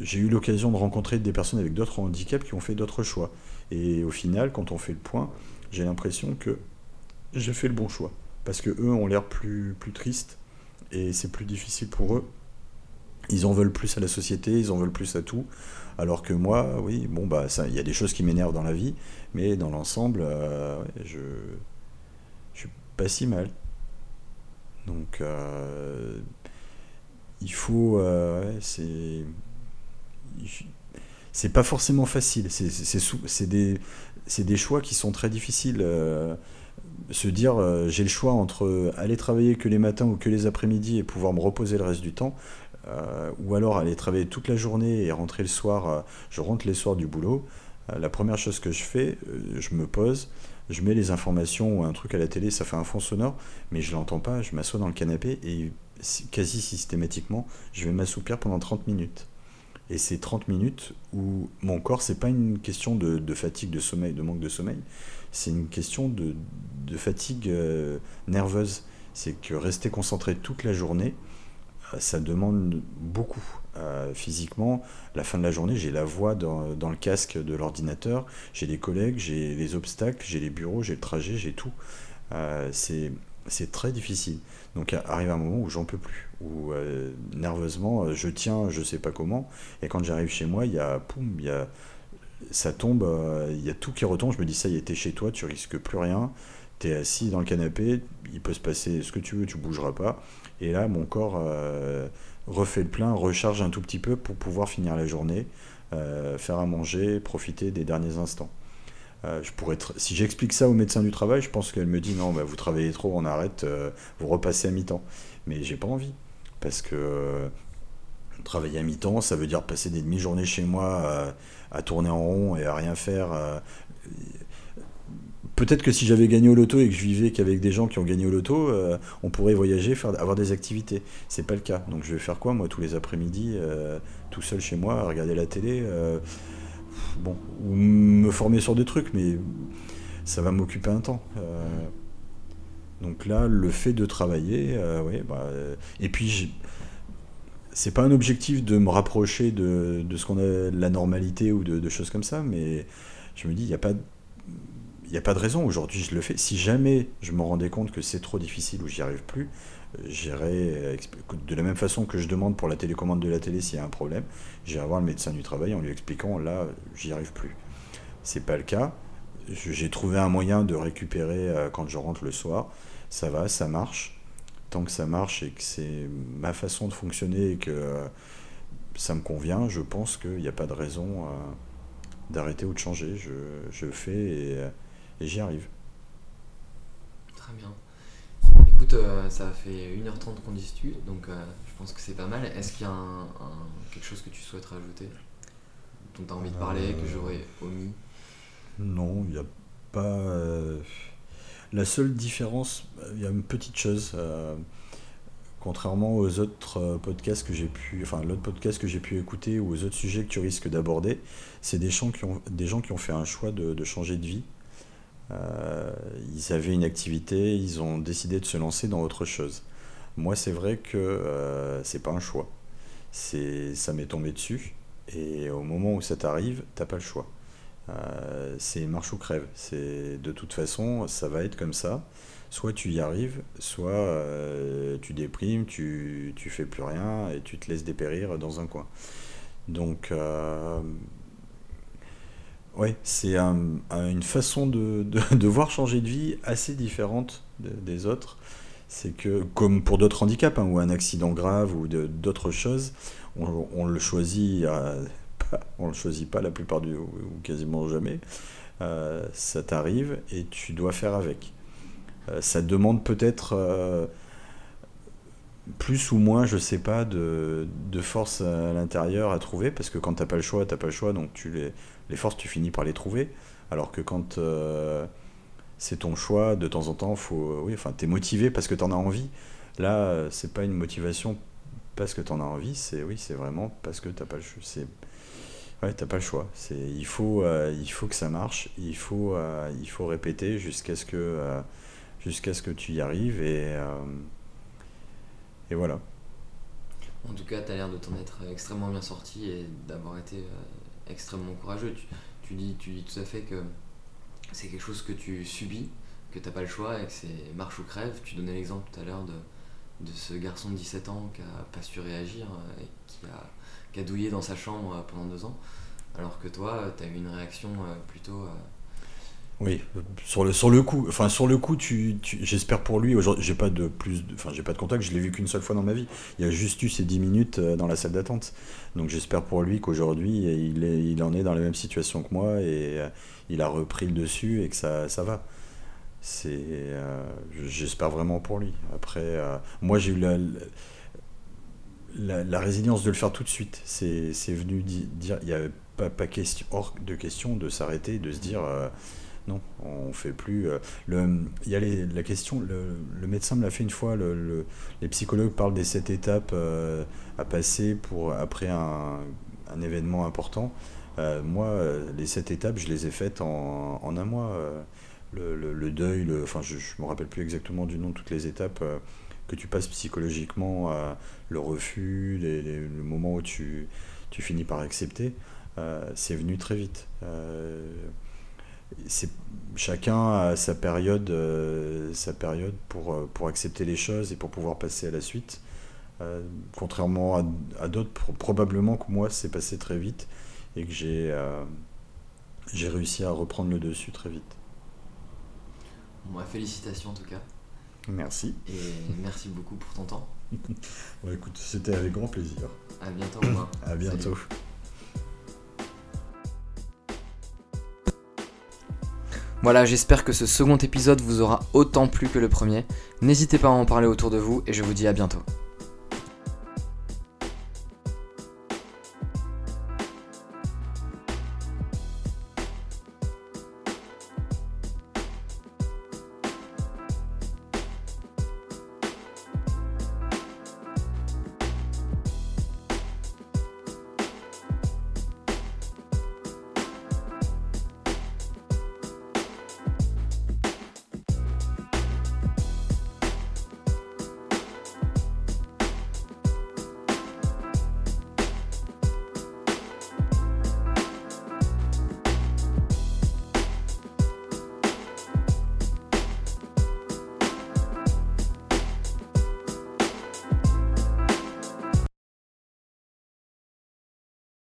j'ai eu l'occasion de rencontrer des personnes avec d'autres handicaps qui ont fait d'autres choix. Et au final, quand on fait le point, j'ai l'impression que j'ai fait le bon choix. Parce que eux ont l'air plus, plus tristes et c'est plus difficile pour eux. Ils en veulent plus à la société, ils en veulent plus à tout. Alors que moi, oui, bon, bah, il y a des choses qui m'énervent dans la vie, mais dans l'ensemble, euh, je, je suis pas si mal. Donc, euh, il faut. euh, c'est. C'est pas forcément facile. C'est des, c'est des choix qui sont très difficiles. euh, se dire, euh, j'ai le choix entre aller travailler que les matins ou que les après-midi et pouvoir me reposer le reste du temps, euh, ou alors aller travailler toute la journée et rentrer le soir. je rentre les soirs du boulot. la première chose que je fais, je me pose, je mets les informations ou un truc à la télé, ça fait un fond sonore, mais je l'entends pas, je m'assois dans le canapé et si- quasi systématiquement, je vais m'assoupir pendant 30 minutes. Et c'est 30 minutes où mon corps, c'est pas une question de, fatigue, de sommeil, de manque de sommeil, c'est une question de, fatigue euh, nerveuse. C'est que rester concentré toute la journée, euh, ça demande beaucoup euh, physiquement. La fin de la journée, j'ai la voix dans, dans le casque de l'ordinateur, j'ai les collègues, j'ai les obstacles, j'ai les bureaux, j'ai le trajet, j'ai tout. Euh, c'est très difficile. Donc arrive un moment où j'en peux plus, où euh, nerveusement euh, je tiens, je sais pas comment, et quand j'arrive chez moi, il y a poum, il y a ça tombe, euh, il y a tout qui retombe. Je me dis ça y est, t'es chez toi, tu risques plus rien, t'es assis dans le canapé, il peut se passer ce que tu veux, tu bougeras pas. Et là, mon corps refait le plein, recharge un tout petit peu pour pouvoir finir la journée, faire à manger, profiter des derniers instants. Euh, je pourrais si j'explique ça au médecin du travail, je pense qu'elle me dit non, bah, vous travaillez trop, on arrête, euh, vous repassez à mi-temps. Mais j'ai pas envie. Parce que euh, travailler à mi-temps, ça veut dire passer des demi-journées chez moi à tourner en rond et à rien faire. Peut-être que si j'avais gagné au loto et que je vivais qu'avec des gens qui ont gagné au loto, on pourrait voyager, avoir des activités. C'est pas le cas. Donc je vais faire quoi, moi, tous les après-midi, tout seul chez moi, à regarder la télé Bon, ou me former sur des trucs, mais ça va m'occuper un temps. Euh, donc là, le fait de travailler, euh, ouais, bah, et puis c'est pas un objectif de me rapprocher de, de ce qu'on a de la normalité ou de, choses comme ça, mais je me dis, il n'y a pas, il a pas de raison. Aujourd'hui, je le fais. Si jamais je me rendais compte que c'est trop difficile ou j'y arrive plus, j'irai euh, de la même façon que je demande pour la télécommande de la télé s'il y a un problème, j'irai voir le médecin du travail en lui expliquant là, j'y arrive plus. C'est pas le cas. j'ai trouvé un moyen de récupérer euh, quand je rentre le soir. Ça va, ça marche. Tant que ça marche et que c'est ma façon de fonctionner et que euh, ça me convient, je pense qu'il n'y a pas de raison d'arrêter ou de changer. Je, je fais et j'y arrive. Très bien. Écoute, ça fait 1h30 qu'on discute, donc je pense que c'est pas mal. Est-ce qu'il y a un, quelque chose que tu souhaites rajouter dont tu as envie de parler, que j'aurais omis? Non, il n'y a pas. Euh, la seule différence, il y a une petite chose. Euh, contrairement aux autres euh, podcasts que j'ai pu, enfin l'autre podcast que j'ai pu écouter ou aux autres sujets que tu risques d'aborder, c'est des gens qui ont des gens qui ont fait un choix de, changer de vie. Ils avaient une activité, ils ont décidé de se lancer dans autre chose. Moi, c'est vrai que c'est pas un choix. C'est ça m'est tombé dessus. Et au moment où ça t'arrive, t'as pas le choix. Euh, c'est marche ou crève. C'est de toute façon, ça va être comme ça. Soit tu y arrives, soit euh, tu déprimes, tu, tu fais plus rien et tu te laisses dépérir dans un coin. Donc, ouais, c'est une façon de, de, voir changer de vie assez différente des autres. C'est que, comme pour d'autres handicaps hein, ou un accident grave ou d'autres choses, on, le choisit, euh, on le choisit pas la plupart du ou, quasiment jamais. Euh, ça t'arrive et tu dois faire avec. Euh, ça demande peut-être plus ou moins, je sais pas, de, force à l'intérieur à trouver, parce que quand t'as pas le choix, t'as pas le choix, donc tu les, les forces, tu finis par les trouver. Alors que quand c'est ton choix, de temps en temps, faut, oui, enfin, t'es motivé parce que t'en as envie. Là, c'est pas une motivation parce que tu en as envie, c'est oui, c'est vraiment parce que t'as pas le choix. Ouais, t'as pas le choix. C'est il faut euh, il faut que ça marche. Il faut euh, il faut répéter jusqu'à ce que euh, jusqu'à ce que tu y arrives et et voilà. En tout cas, tu as l'air de t'en être extrêmement bien sorti et d'avoir été extrêmement courageux. Tu, dis, tu dis tout à fait que c'est quelque chose que tu subis, que tu n'as pas le choix et que c'est marche ou crève. Tu donnais l'exemple tout à l'heure de, de ce garçon de 17 ans qui a pas su réagir euh, et qui a, qui a douillé dans sa chambre euh, pendant deux ans, alors que toi, tu as eu une réaction euh, plutôt... Oui, sur le, sur le coup, enfin sur le coup, tu, j'espère pour lui. Aujourd'hui, j'ai pas de plus, enfin j'ai pas de contact. Je l'ai vu qu'une seule fois dans ma vie. Il y a juste eu ces 10 minutes dans la salle d'attente. Donc j'espère pour lui qu'aujourd'hui, il il en est dans la même situation que moi et il a repris le dessus et que ça, ça va c'est euh, j'espère vraiment pour lui après euh, moi j'ai eu la, la, résilience de le faire tout de suite c'est venu dire il n'y avait pas, pas question hors de question de s'arrêter de se dire euh, non on fait plus le il y a la question le, médecin me l'a fait une fois le, les psychologues parlent des sept étapes à passer pour après un, événement important moi les sept étapes je les ai faites en, un mois le, deuil, enfin je ne me rappelle plus exactement du nom toutes les étapes euh, que tu passes psychologiquement, le refus, le moment où tu, finis par accepter, euh, c'est venu très vite. Euh, c'est chacun a sa période, sa période pour, pour accepter les choses et pour pouvoir passer à la suite. contrairement à, à d'autres, probablement que moi c'est passé très vite et que j'ai j'ai réussi à reprendre le dessus très vite. Bon, bah, félicitations en tout cas. Merci. Et merci beaucoup pour ton temps. bon, écoute, c'était avec grand plaisir. À bientôt, Romain. à bientôt. Voilà, j'espère que ce second épisode vous aura autant plu que le premier. N'hésitez pas à en parler autour de vous et je vous dis à bientôt.